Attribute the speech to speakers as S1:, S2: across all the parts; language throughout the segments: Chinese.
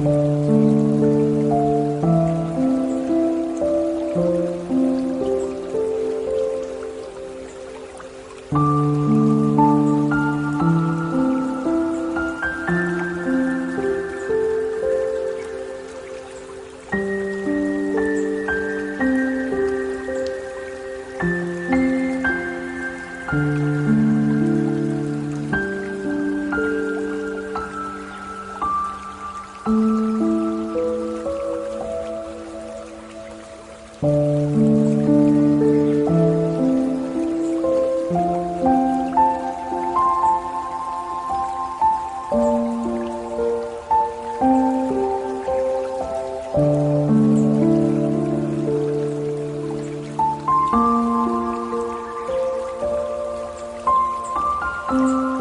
S1: 嗯。Bye.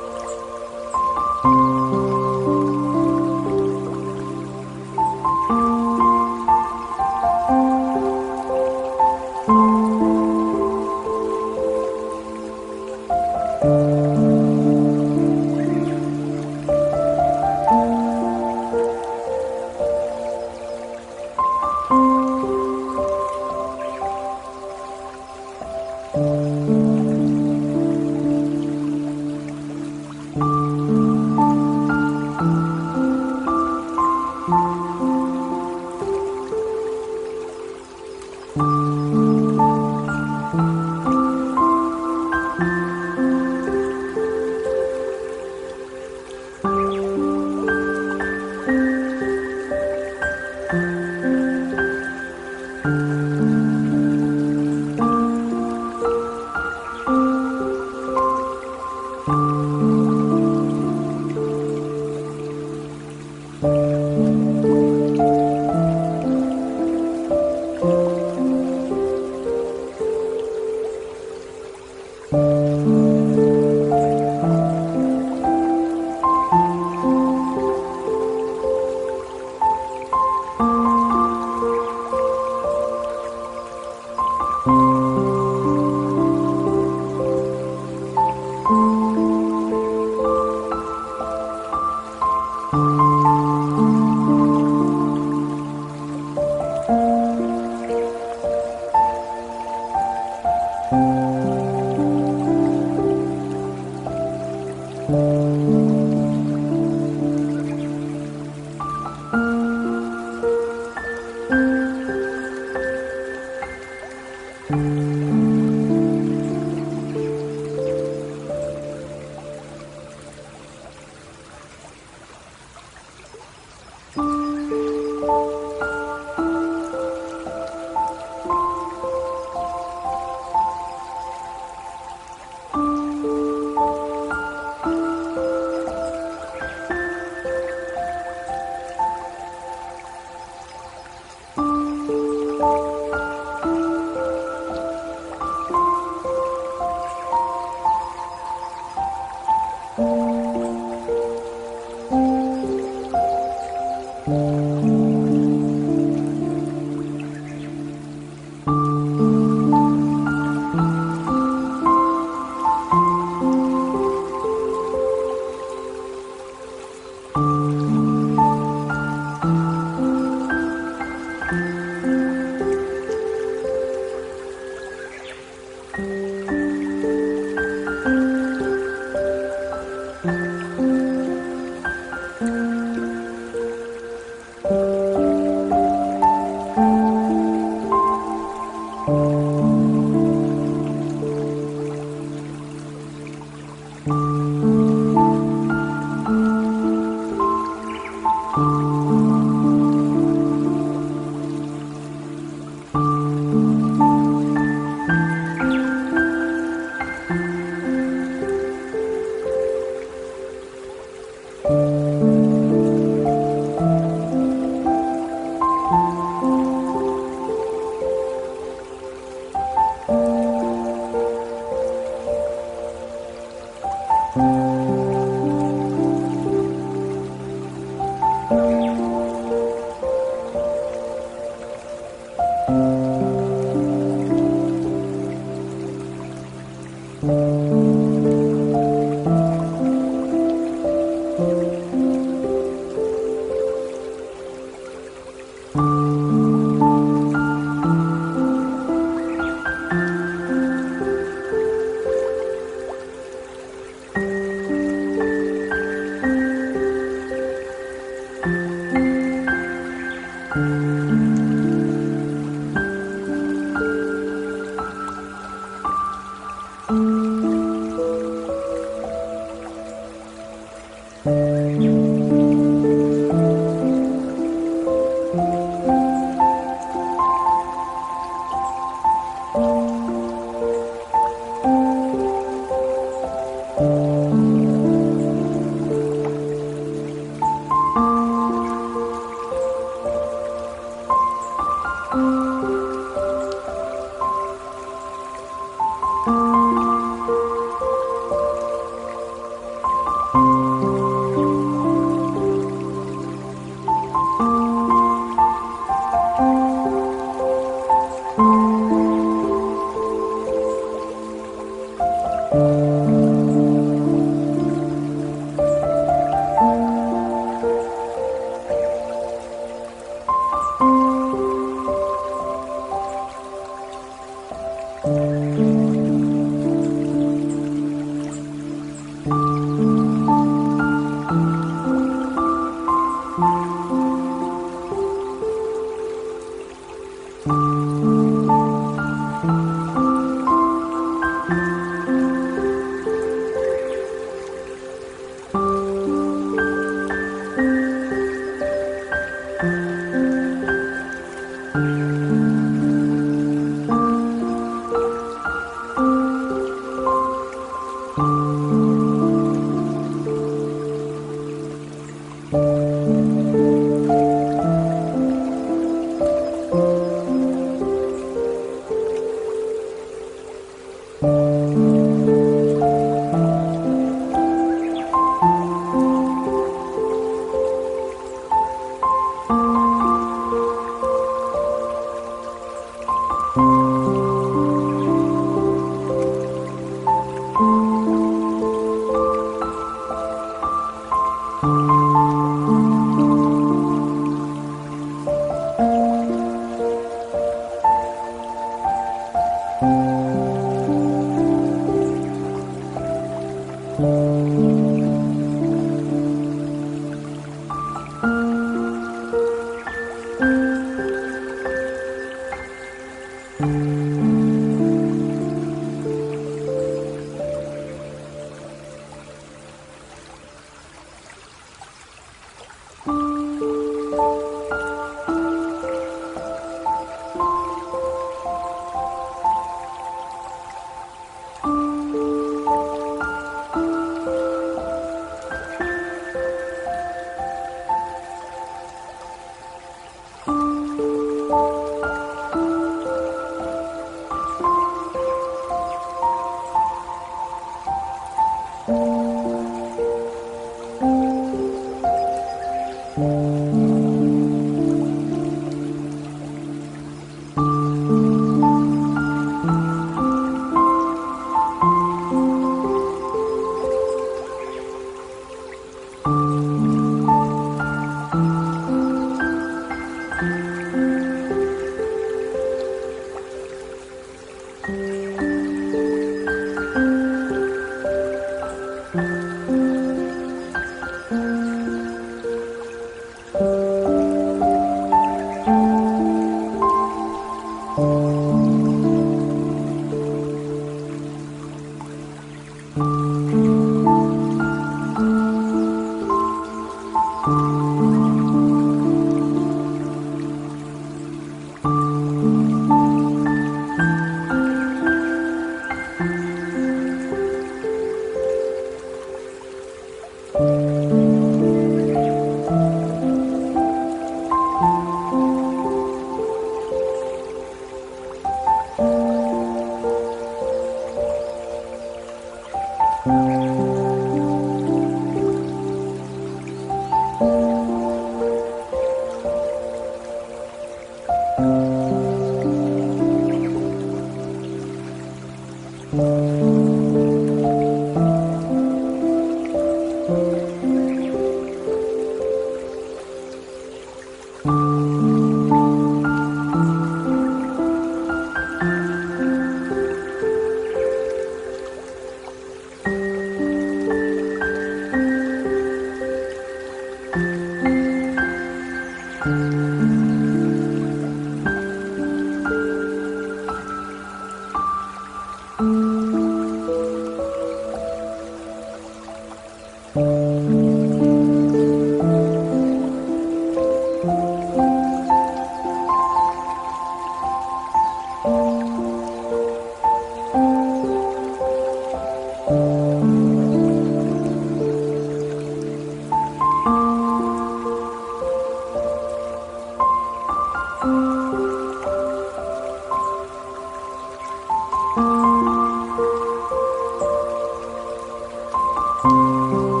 S1: Música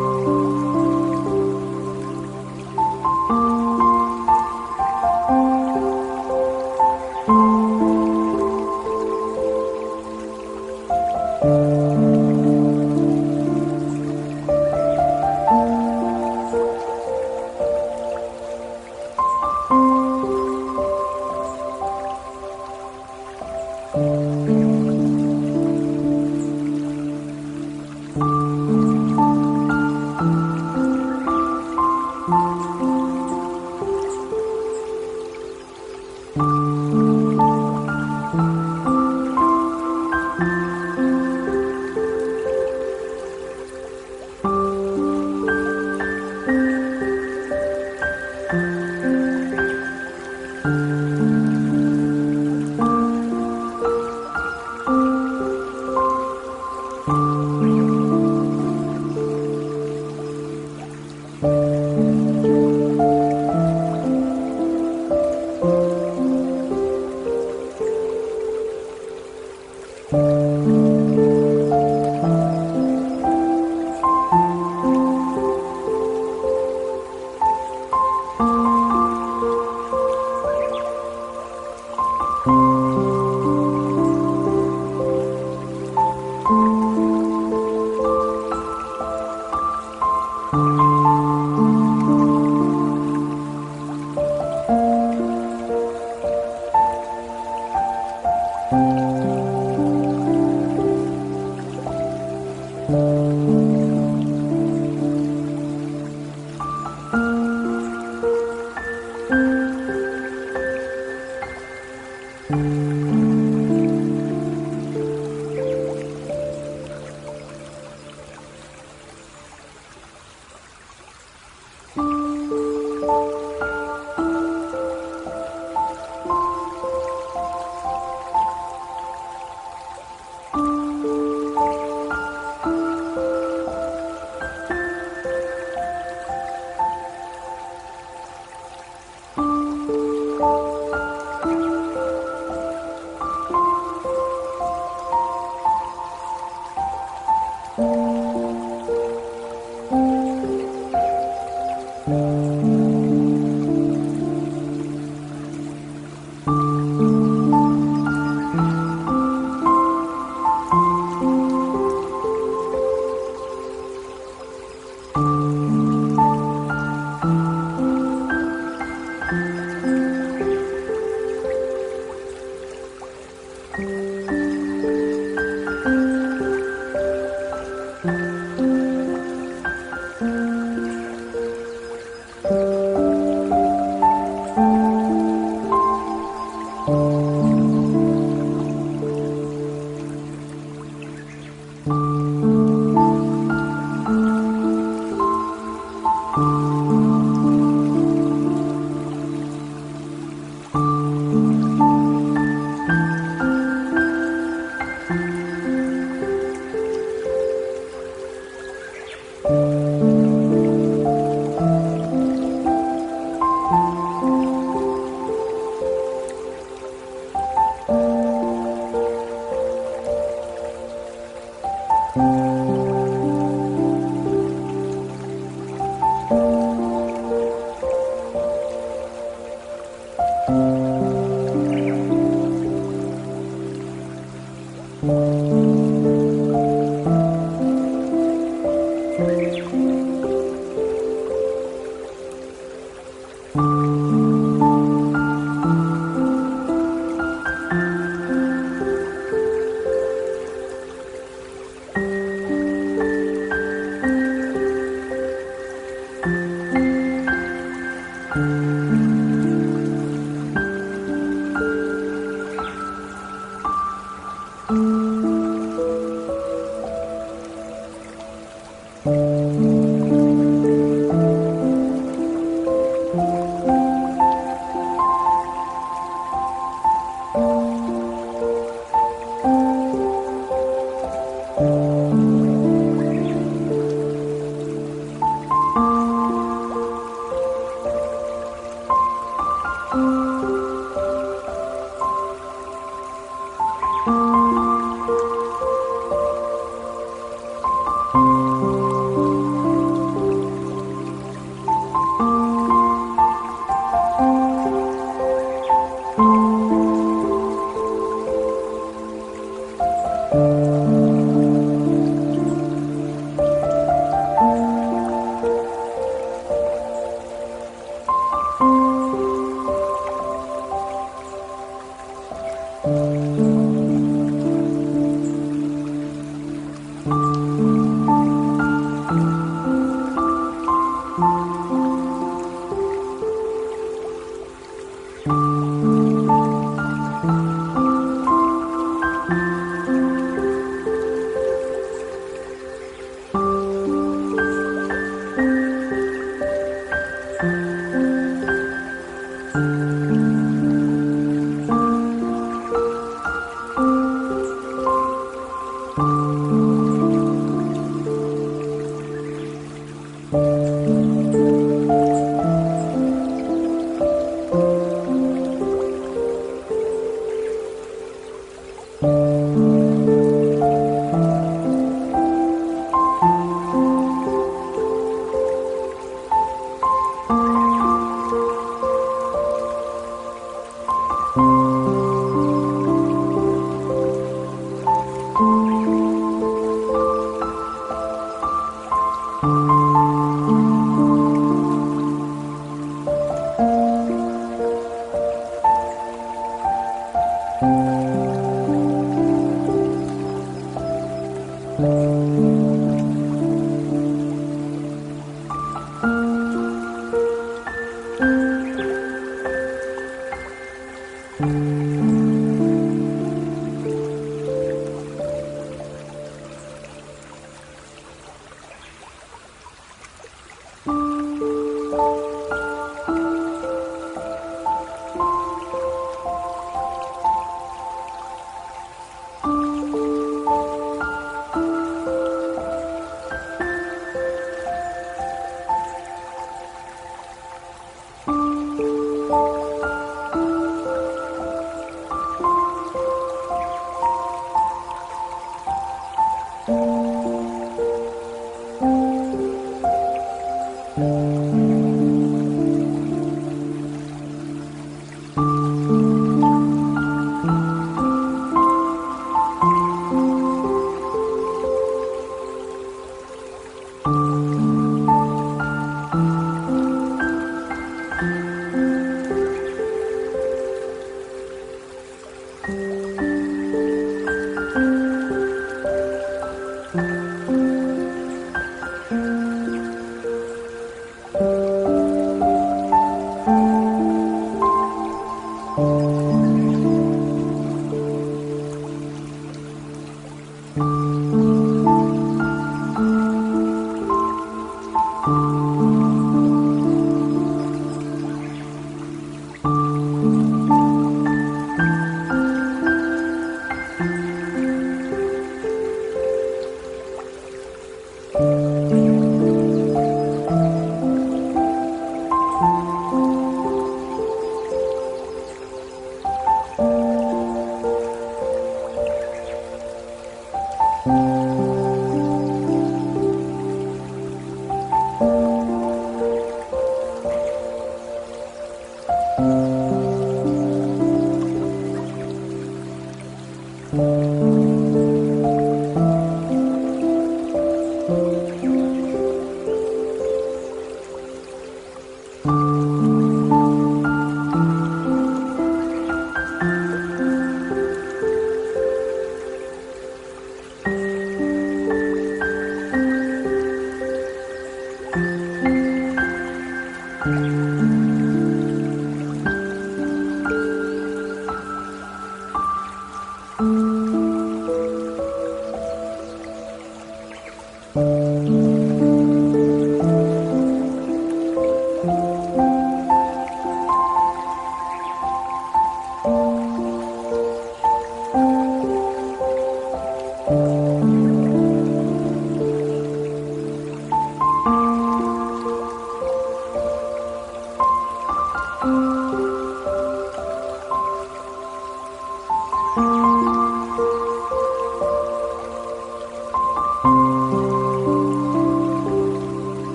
S1: Mm-hmm.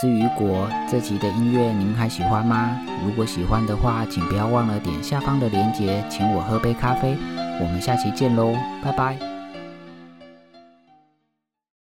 S1: 至于果。这集的音乐您还喜欢吗？如果喜欢的话，请不要忘了点下方的链接，请我喝杯咖啡。我们下期见喽，拜拜。